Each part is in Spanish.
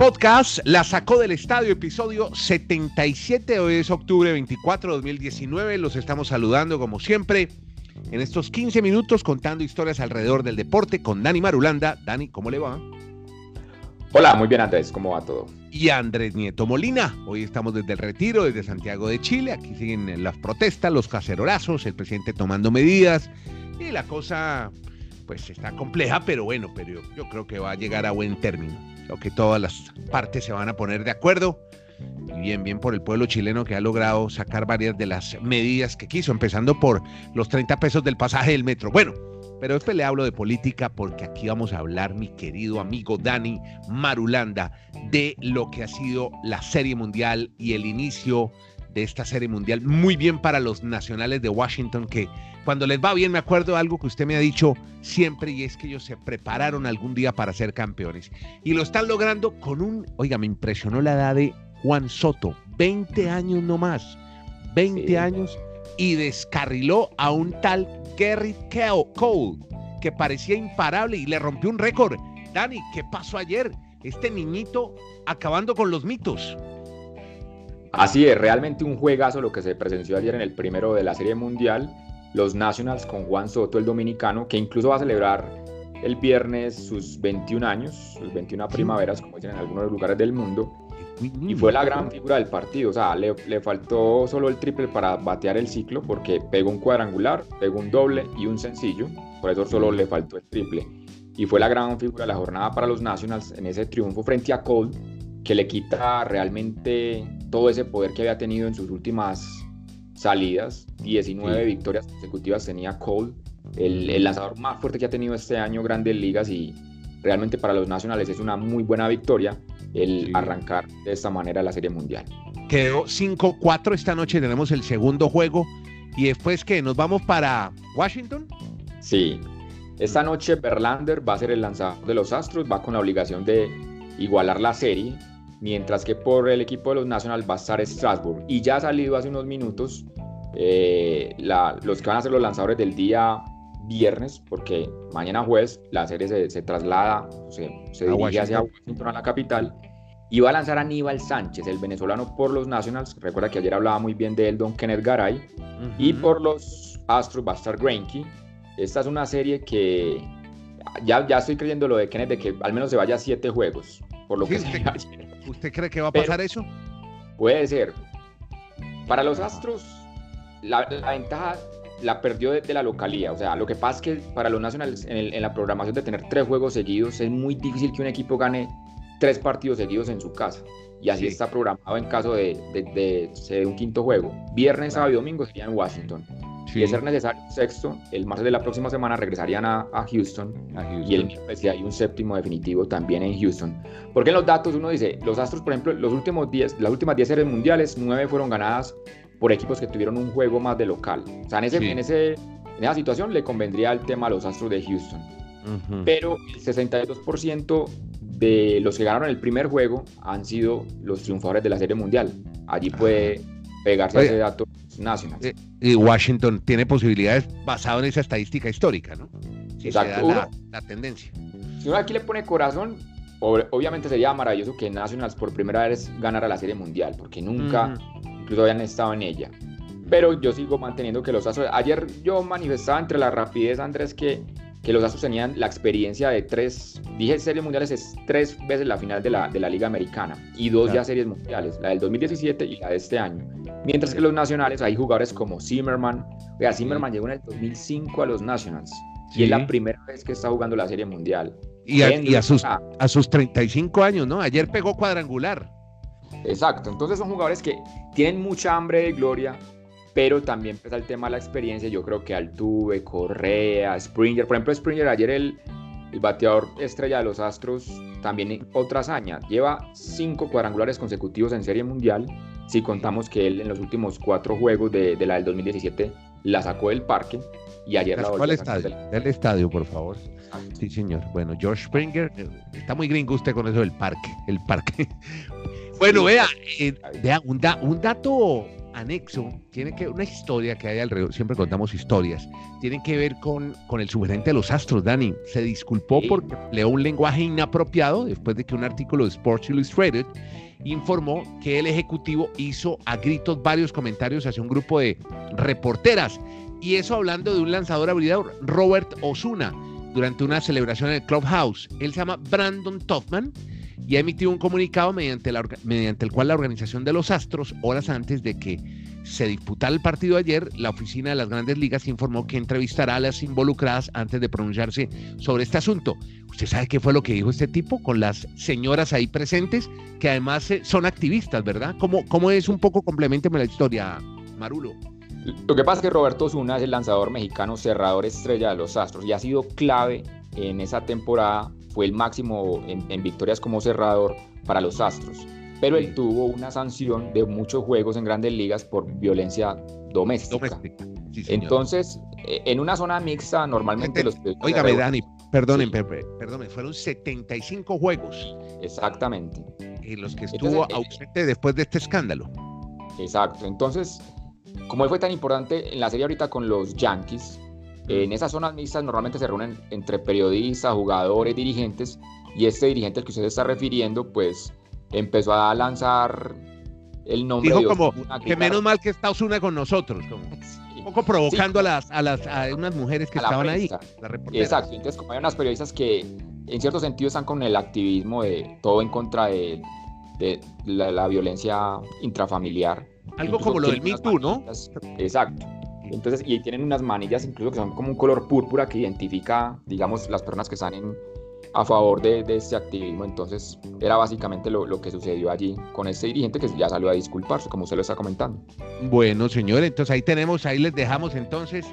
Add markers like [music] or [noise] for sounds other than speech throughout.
podcast La sacó del estadio, episodio 77. Hoy es octubre 24 de 2019. Los estamos saludando como siempre en estos 15 minutos contando historias alrededor del deporte con Dani Marulanda. Dani, ¿cómo le va? Hola, muy bien Andrés, ¿cómo va todo? Y Andrés Nieto Molina. Hoy estamos desde el retiro, desde Santiago de Chile. Aquí siguen las protestas, los cacerorazos, el presidente tomando medidas. Y la cosa, pues está compleja, pero bueno, pero yo creo que va a llegar a buen término que todas las partes se van a poner de acuerdo. Y bien, bien por el pueblo chileno que ha logrado sacar varias de las medidas que quiso, empezando por los 30 pesos del pasaje del metro. Bueno, pero después le hablo de política porque aquí vamos a hablar, mi querido amigo Dani Marulanda, de lo que ha sido la Serie Mundial y el inicio de esta Serie Mundial. Muy bien para los nacionales de Washington que cuando les va bien, me acuerdo de algo que usted me ha dicho siempre y es que ellos se prepararon algún día para ser campeones. Y lo están logrando con un, oiga, me impresionó la edad de Juan Soto, 20 años no más, 20 años y descarriló a un tal Gary Cole que parecía imparable y le rompió un récord. Dani, ¿qué pasó ayer? Este niñito acabando con los mitos. Así es, realmente un juegazo lo que se presenció ayer en el primero de la Serie Mundial los Nationals con Juan Soto, el dominicano, que incluso va a celebrar el viernes sus 21 años, sus 21 primaveras, como dicen en algunos lugares del mundo. Y fue la gran figura del partido. O sea, le, le, faltó solo el triple para batear el ciclo, porque pegó un cuadrangular, pegó un doble y un sencillo. Por eso solo le faltó el triple. Y fue la gran figura de la jornada para los Nationals en ese triunfo frente a Cole, que le quita realmente todo ese poder que había tenido en sus últimas salidas, 19 victorias consecutivas tenía Cole, el, lanzador más fuerte que ha tenido este año Grandes Ligas y realmente para los nacionales es una muy buena victoria el arrancar de esta manera la Serie Mundial. Quedó 5-4 esta noche, tenemos el segundo juego y después que nos vamos para Washington. Sí, esta noche Verlander va a ser el lanzador de los Astros, va con la obligación de igualar la serie mientras que por el equipo de los Nationals va a estar Strasbourg. Y ya ha salido hace unos minutos eh, los que van a ser los lanzadores del día viernes, porque mañana jueves la serie se, traslada, se, se dirige hacia Washington, a la capital, y va a lanzar a Aníbal Sánchez, el venezolano por los Nationals. Recuerda que ayer hablaba muy bien de él, don Kenneth Garay. Y por los Astros va a estar Greinke. Esta es una serie que ya, ya estoy creyendo lo de Kenneth de que al menos se vaya a siete juegos, por lo que se ¿Usted cree que va a pasar eso? Puede ser. Para los Astros, la, ventaja la perdió de, la localía. O sea, lo que pasa es que para los Nacionales, en, la programación de tener tres juegos seguidos, es muy difícil que un equipo gane tres partidos seguidos en su casa. Y así está programado en caso de, de, un quinto juego. Viernes, sábado y domingo sería en Washington. Si es ser necesario sexto, el martes de la próxima semana regresarían a, Houston, y el miércoles si hay un séptimo definitivo también en Houston. Porque en los datos uno dice, los Astros, por ejemplo, los últimos diez, las últimas 10 series mundiales, 9 fueron ganadas por equipos que tuvieron un juego más de local. O sea, en, ese, en, ese, en esa situación le convendría el tema a los Astros de Houston. Pero el 62% de los que ganaron el primer juego han sido los triunfadores de la Serie Mundial. Allí puede pegarse a ese dato nacional. Y Washington tiene posibilidades basado en esa estadística histórica, ¿no? Exacto. la, tendencia. Si uno aquí le pone corazón, obviamente sería maravilloso que Nationals por primera vez ganara la Serie Mundial, porque nunca, incluso habían estado en ella. Pero yo sigo manteniendo que los Astros. Ayer yo manifestaba entre la rapidez, Andrés, que que los Astros tenían la experiencia de tres, dije series mundiales es tres veces la final de la, de la Liga Americana y dos ya series mundiales, la del 2017 y la de este año. Mientras que los nacionales hay jugadores como Zimmerman, vea, Zimmerman llegó en el 2005 a los Nationals y es la primera vez que está jugando la serie mundial. Y, a, sus, a sus 35 años, ¿no? Ayer pegó cuadrangular. Exacto, entonces son jugadores que tienen mucha hambre de gloria, pero también pesa el tema de la experiencia. Yo creo que Altuve, Correa, Springer, por ejemplo, Springer ayer el, el bateador estrella de los Astros, también otra hazaña, lleva cinco cuadrangulares consecutivos en Serie Mundial. Si contamos que él en los últimos cuatro juegos de, la del 2017 la sacó del parque y ayer la, volvió estadio? Del... estadio, por favor. Sí, señor. Bueno, George Springer, está muy gringo usted con eso del parque, el parque. bueno, vea, eh, vea un, un dato anexo tiene que una historia que hay alrededor, siempre contamos historias, tiene que ver con, con el sugerente de los Astros, Dani. Se disculpó porque leó un lenguaje inapropiado después de que un artículo de Sports Illustrated informó que el ejecutivo hizo a gritos varios comentarios hacia un grupo de reporteras. Y eso hablando de un lanzador abridor, Robert Osuna, durante una celebración en el Clubhouse. Él se llama Brandon Toffman y ha emitido un comunicado mediante, el cual la organización de los Astros, horas antes de que se disputara el partido ayer, la oficina de las grandes ligas informó que entrevistará a las involucradas antes de pronunciarse sobre este asunto. ¿Usted sabe qué fue lo que dijo este tipo con las señoras ahí presentes, que además eh, son activistas, ¿verdad? ¿Cómo, cómo es un poco, complementeme la historia, Marulo? Lo que pasa es que Roberto Zuna es el lanzador mexicano cerrador estrella de los Astros y ha sido clave en esa temporada fue el máximo en, victorias como cerrador para los Astros, pero él tuvo una sanción de muchos juegos en grandes ligas por violencia doméstica. Entonces, eh, en una zona mixta, normalmente los... Óigame, Dani, perdonen, perdonen, fueron 75 juegos. Exactamente. Y los que estuvo eh, ausente después de este escándalo. Exacto. Entonces, como él fue tan importante en la serie ahorita con los Yankees, en esas zonas mixtas normalmente se reúnen entre periodistas, jugadores, dirigentes, y este dirigente al que usted se está refiriendo, pues empezó a lanzar el nombre Dijo como que menos mal que está Osuna con nosotros, como [laughs] un poco provocando a las a las a unas mujeres que estaban ahí. Exacto, entonces como hay unas periodistas que en cierto sentido están con el activismo de todo en contra de, de la, violencia intrafamiliar. Algo como lo del Me Too, ¿no? Exacto. Entonces, y tienen unas manillas incluso que son como un color púrpura que identifica, digamos, las personas que están en, a favor de, este activismo. Entonces, era básicamente lo, lo, que sucedió allí con este dirigente que ya salió a disculparse, como usted lo está comentando. Bueno, señor, entonces ahí tenemos, ahí les dejamos entonces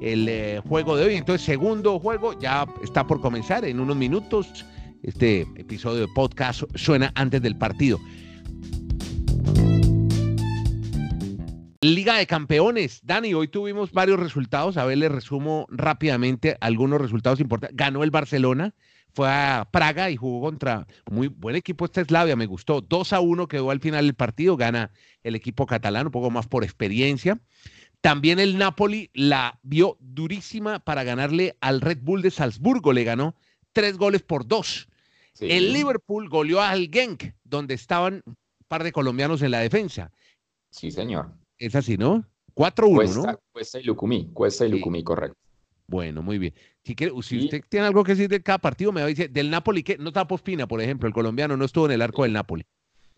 el eh, juego de hoy. Entonces, segundo juego ya está por comenzar en unos minutos. Este episodio de podcast suena antes del partido. Liga de Campeones. Dani, hoy tuvimos varios resultados. A ver, le resumo rápidamente algunos resultados importantes. Ganó el Barcelona, fue a Praga y jugó contra muy buen equipo esta Eslavia, me gustó. 2 a 1 quedó al final el partido, gana el equipo catalán, un poco más por experiencia. También el Napoli la vio durísima para ganarle al Red Bull de Salzburgo, le ganó tres goles por dos. El Liverpool goleó al Genk, donde estaban un par de colombianos en la defensa. Sí, señor. Es así, ¿no? 4-1, ¿no? Cuesta y Lucumí, Cuesta y Lucumí, correcto. Bueno, muy bien. Si, si usted tiene algo que decir de cada partido, me va a decir, del Napoli, que no está Pospina, por ejemplo, el colombiano no estuvo en el arco del Napoli.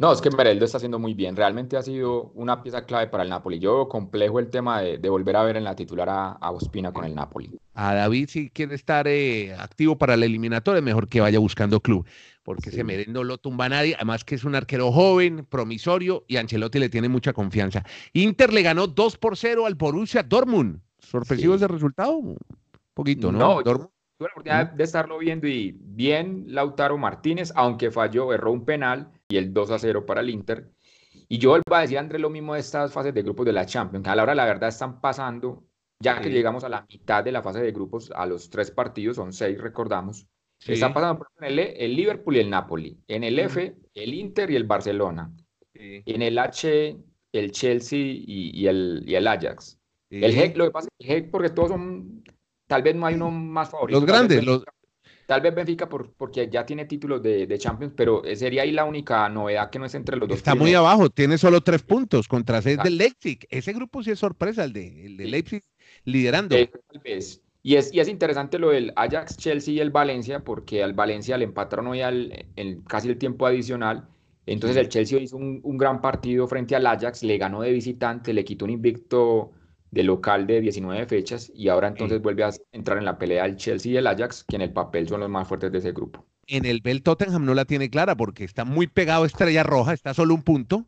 No, es que Mereldo está haciendo muy bien. Realmente ha sido una pieza clave para el Napoli. Yo veo complejo el tema de, volver a ver en la titular a, a, Ospina con el Napoli. A David, si quiere estar eh, activo para la eliminatoria, mejor que vaya buscando club, porque ese Merendo lo tumba nadie. Además que es un arquero joven, promisorio, y Ancelotti le tiene mucha confianza. Inter le ganó 2 por 0 al Borussia Dortmund. ¿Sorpresivo ese resultado? Un poquito, ¿no? No, Dortmund. Tuve la oportunidad de estarlo viendo y bien Lautaro Martínez, aunque falló, erró un penal y el 2 a 0 para el Inter. Y yo vuelvo a decir, André, lo mismo de estas fases de grupos de la Champions, a la hora la verdad están pasando, ya que llegamos a la mitad de la fase de grupos, a los tres partidos, son seis, recordamos. Están pasando por el, e, el Liverpool y el Napoli. En el F, el Inter y el Barcelona. En el H, el Chelsea y, el, y el Ajax. El G, lo que pasa es que el G, porque todos son, tal vez no hay uno más favorito. Los grandes, los, Tal vez Benfica por, porque ya tiene títulos de, Champions, pero sería ahí la única novedad que no es entre los dos. Está muy abajo, tiene solo tres puntos contra seis del Leipzig. Ese grupo sí es sorpresa, el de, el de Leipzig liderando. Y es, y es interesante lo del Ajax, Chelsea y el Valencia, porque al Valencia le empataron hoy al, en casi el tiempo adicional. Entonces el Chelsea hizo un, un gran partido frente al Ajax, le ganó de visitante, le quitó un invicto de local de 19 fechas y ahora entonces vuelve a entrar en la pelea el Chelsea y el Ajax, que en el papel son los más fuertes de ese grupo. En el Bell Tottenham no la tiene clara porque está muy pegado a Estrella Roja, está solo un punto.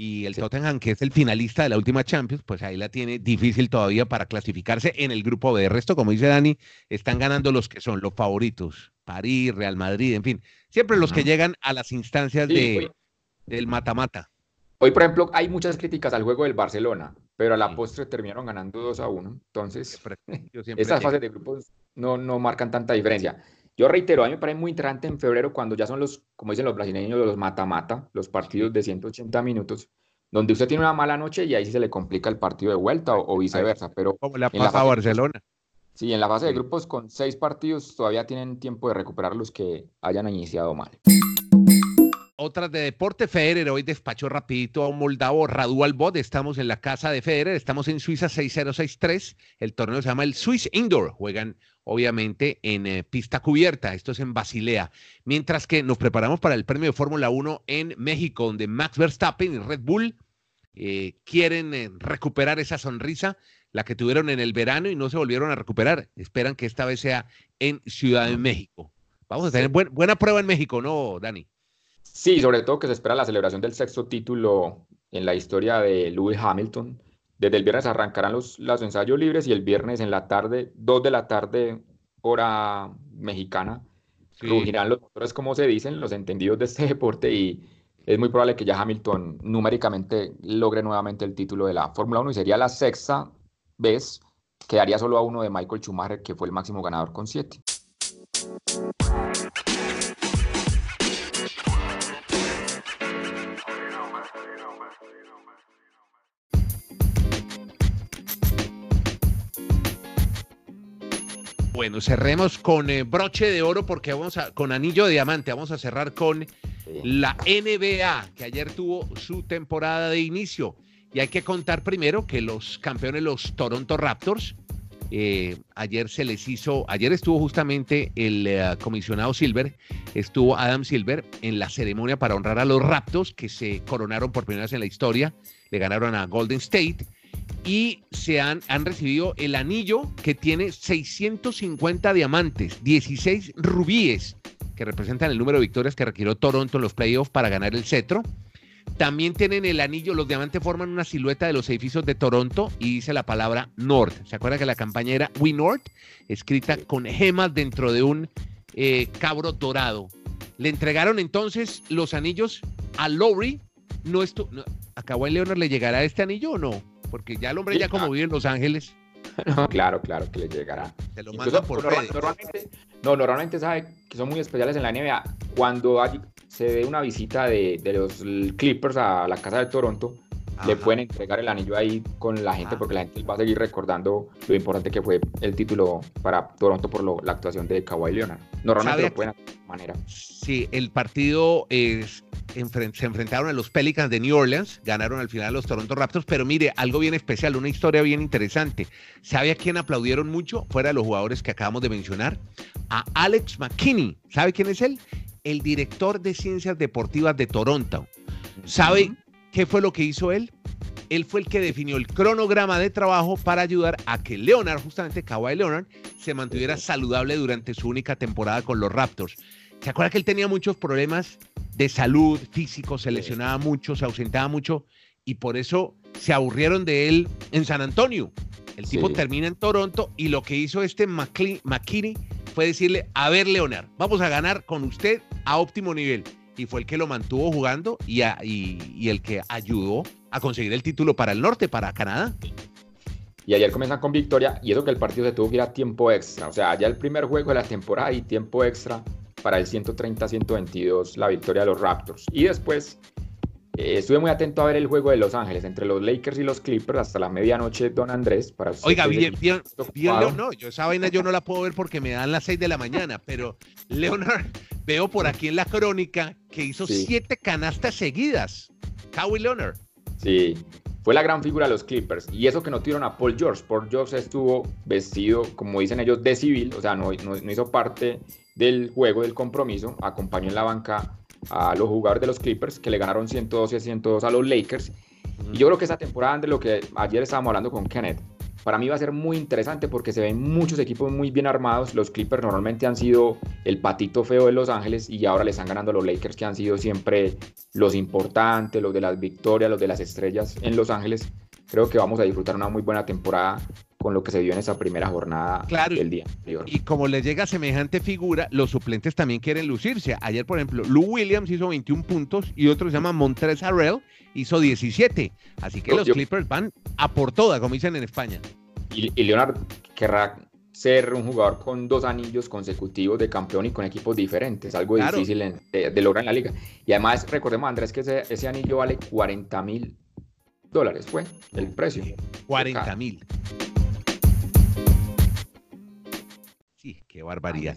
Y el Tottenham, que es el finalista de la última Champions, pues ahí la tiene difícil todavía para clasificarse en el grupo B. De resto, como dice Dani, están ganando los que son los favoritos. París, Real Madrid, en fin. Siempre los que llegan a las instancias de, del mata-mata. Hoy, por ejemplo, hay muchas críticas al juego del Barcelona, pero a la postre terminaron ganando 2 a 1. Entonces, estas [laughs] fases de grupos no, no marcan tanta diferencia. Yo reitero, a mí me parece muy interesante en febrero cuando ya son los, como dicen los brasileños, los mata-mata, los partidos de 180 minutos, donde usted tiene una mala noche y ahí sí se le complica el partido de vuelta o, viceversa. Pero Como la pasa a Barcelona. Sí, en la fase de grupos con seis partidos todavía tienen tiempo de recuperar los que hayan iniciado mal. Otras de deporte, Federer hoy despachó rapidito a un moldavo, Radual Bot. Estamos en la casa de Federer, estamos en Suiza 6063. El torneo se llama el Swiss Indoor. Juegan obviamente en eh, pista cubierta. Esto es en Basilea. Mientras que nos preparamos para el premio de Fórmula 1 en México, donde Max Verstappen y Red Bull eh, quieren eh, recuperar esa sonrisa, la que tuvieron en el verano y no se volvieron a recuperar. Esperan que esta vez sea en Ciudad de México. Vamos a tener buena prueba en México, ¿no, Dani? Sí, sobre todo que se espera la celebración del sexto título en la historia de Lewis Hamilton. Desde el viernes arrancarán los, los ensayos libres y el viernes en la tarde, dos de la tarde, hora mexicana, rugirán los motores, como se dicen, los entendidos de este [laughs] deporte y es muy probable que ya Hamilton numéricamente logre nuevamente el título de la Fórmula 1 y sería la sexta vez, quedaría solo a uno de Michael Schumacher, que fue el máximo ganador con siete. Bueno, cerremos con eh, broche de oro porque vamos a, con anillo de diamante, vamos a cerrar con la NBA, que ayer tuvo su temporada de inicio. Y hay que contar primero que los campeones, los Toronto Raptors, eh, ayer se les hizo, ayer estuvo justamente el eh, comisionado Silver, estuvo Adam Silver en la ceremonia para honrar a los Raptors que se coronaron por primera vez en la historia, le ganaron a Golden State y se han, han recibido el anillo que tiene 650 diamantes, 16 rubíes, que representan el número de victorias que requirió Toronto en los playoffs para ganar el cetro. También tienen el anillo, los diamantes forman una silueta de los edificios de Toronto y dice la palabra North. ¿Se acuerda que la campaña era We North? Escrita con gemas dentro de un eh, cabro dorado. Le entregaron entonces los anillos a Lowry. No, esto, ¿A Kawhi Leonard le llegará este anillo o no? Porque ya el hombre ya como vive en Los Ángeles. [laughs] claro, claro que le llegará. Se lo manda por normalmente, No, normalmente sabe que son muy especiales en la NBA. Cuando se dé una visita de, de, los Clippers a la casa de Toronto, le pueden entregar el anillo ahí con la gente, ah. porque la gente va a seguir recordando lo importante que fue el título para Toronto por la actuación de Kawhi Leonard. Normalmente lo pueden hacer de manera. Sí, el partido es, se enfrentaron a los Pelicans de New Orleans, ganaron al final los Toronto Raptors, pero mire, algo bien especial, una historia bien interesante. ¿Sabe a quién aplaudieron mucho? Fuera de los jugadores que acabamos de mencionar, a Alex McKinney. ¿Sabe quién es él? El director de ciencias deportivas de Toronto. ¿Sabe ¿Qué fue lo que hizo él? Él fue el que definió el cronograma de trabajo para ayudar a que Leonard, justamente Kawhi Leonard, se mantuviera saludable durante su única temporada con los Raptors. ¿Se acuerda que él tenía muchos problemas de salud físico, se lesionaba mucho, se ausentaba mucho y por eso se aburrieron de él en San Antonio? El tipo termina en Toronto y lo que hizo este McKinney fue decirle, a ver Leonard, vamos a ganar con usted a óptimo nivel y fue el que lo mantuvo jugando y, y, el que ayudó a conseguir el título para el norte, para Canadá. Y ayer comienzan con victoria y eso que el partido se tuvo que ir a tiempo extra. O sea, ya el primer juego de la temporada y tiempo extra para el 130-122 la victoria de los Raptors. Y después eh, estuve muy atento a ver el juego de Los Ángeles entre los Lakers y los Clippers hasta la medianoche, don Andrés. Para Oiga, bien, bien, bien, no, yo esa vaina yo no la puedo ver porque me dan las 6 de la mañana, pero Leonard, veo por aquí en la crónica que hizo siete canastas seguidas. Kawhi Leonard. Sí, fue la gran figura de los Clippers. Y eso que no tiraron a Paul George. Paul George estuvo vestido, como dicen ellos, de civil, o sea, no, no, no hizo parte del juego, del compromiso. Acompañó en la banca a los jugadores de los Clippers que le ganaron 112 a 102 a los Lakers. Y yo creo que esa temporada, de lo que ayer estábamos hablando con Kenneth, para mí va a ser muy interesante porque se ven muchos equipos muy bien armados. Los Clippers normalmente han sido el patito feo de Los Ángeles y ahora le están ganando a los Lakers que han sido siempre los importantes, los de las victorias, los de las estrellas en Los Ángeles. Creo que vamos a disfrutar una muy buena temporada con lo que se dio en esa primera jornada del día Y como le llega semejante figura, los suplentes también quieren lucirse. Ayer, por ejemplo, Lou Williams hizo 21 puntos y otro se llama Montrez Harrell hizo 17. Así que los Clippers van a por todas, como dicen en España. Y, y Leonard querrá ser un jugador con dos anillos consecutivos de campeón y con equipos diferentes, algo difícil de, lograr en la liga. Y además, recordemos, Andrés, que ese, ese anillo vale 40 mil dólares fue el precio. 40 mil. Sí, qué barbaridad.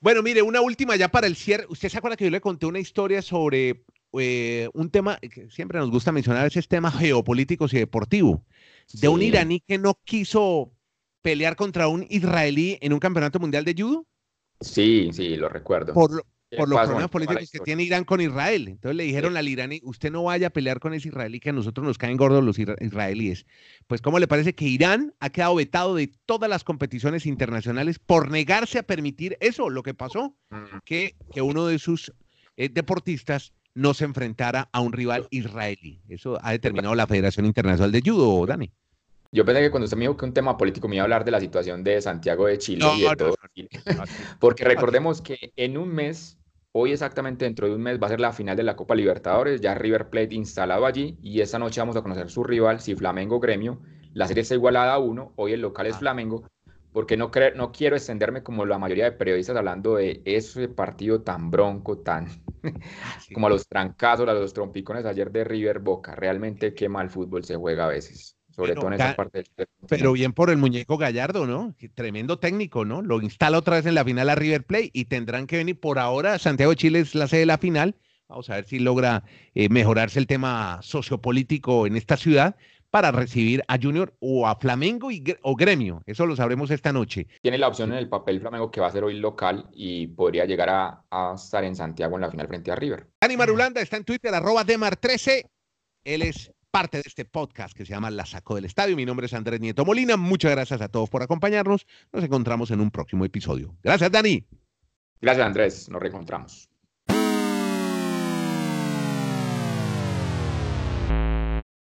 Bueno, mire, una última ya para el cierre. ¿Usted se acuerda que yo le conté una historia sobre eh, un tema que siempre nos gusta mencionar, ese tema geopolítico y deportivo, de un iraní que no quiso pelear contra un israelí en un campeonato mundial de judo? Sí, sí, lo recuerdo. Por, por los problemas políticos que tiene Irán con Israel. Entonces le dijeron al iraní, usted no vaya a pelear con ese israelí, que a nosotros nos caen gordos los israelíes. Pues, ¿cómo le parece que Irán ha quedado vetado de todas las competiciones internacionales por negarse a permitir eso? Lo que pasó, que, que uno de sus eh, deportistas no se enfrentara a un rival israelí. Eso ha determinado la Federación Internacional de Judo, Dani. Yo pensé que cuando usted me dijo que un tema político me iba a hablar de la situación de Santiago de Chile y de todo. Porque recordemos que en un mes, hoy exactamente dentro de un mes, va a ser la final de la Copa Libertadores, ya River Plate instalado allí, y esta noche vamos a conocer su rival, si Flamengo Gremio. La serie está igualada a uno, hoy el local es ah. Flamengo, porque no, no quiero extenderme como la mayoría de periodistas hablando de ese partido tan bronco, tan [laughs] ah, como a los trancazos, a los trompicones ayer de River Boca. Realmente qué mal fútbol se juega a veces sobre todo en esa parte del... Pero bien por el muñeco Gallardo, ¿no? Tremendo técnico, ¿no? Lo instala otra vez en la final a River Plate y tendrán que venir por ahora. Santiago de Chile es la sede de la final. Vamos a ver si logra eh, mejorarse el tema sociopolítico en esta ciudad para recibir a Junior o a Flamengo y, o Gremio. Eso lo sabremos esta noche. Tiene la opción en el papel Flamengo que va a ser hoy local y podría llegar a, a estar en Santiago en la final frente a River. Dani Marulanda está en Twitter, arroba Demar13. Él es parte de este podcast que se llama La Saco del Estadio. Mi nombre es Andrés Nieto Molina. Muchas gracias a todos por acompañarnos. Nos encontramos en un próximo episodio. Gracias, Dani. Gracias, Andrés. Nos reencontramos.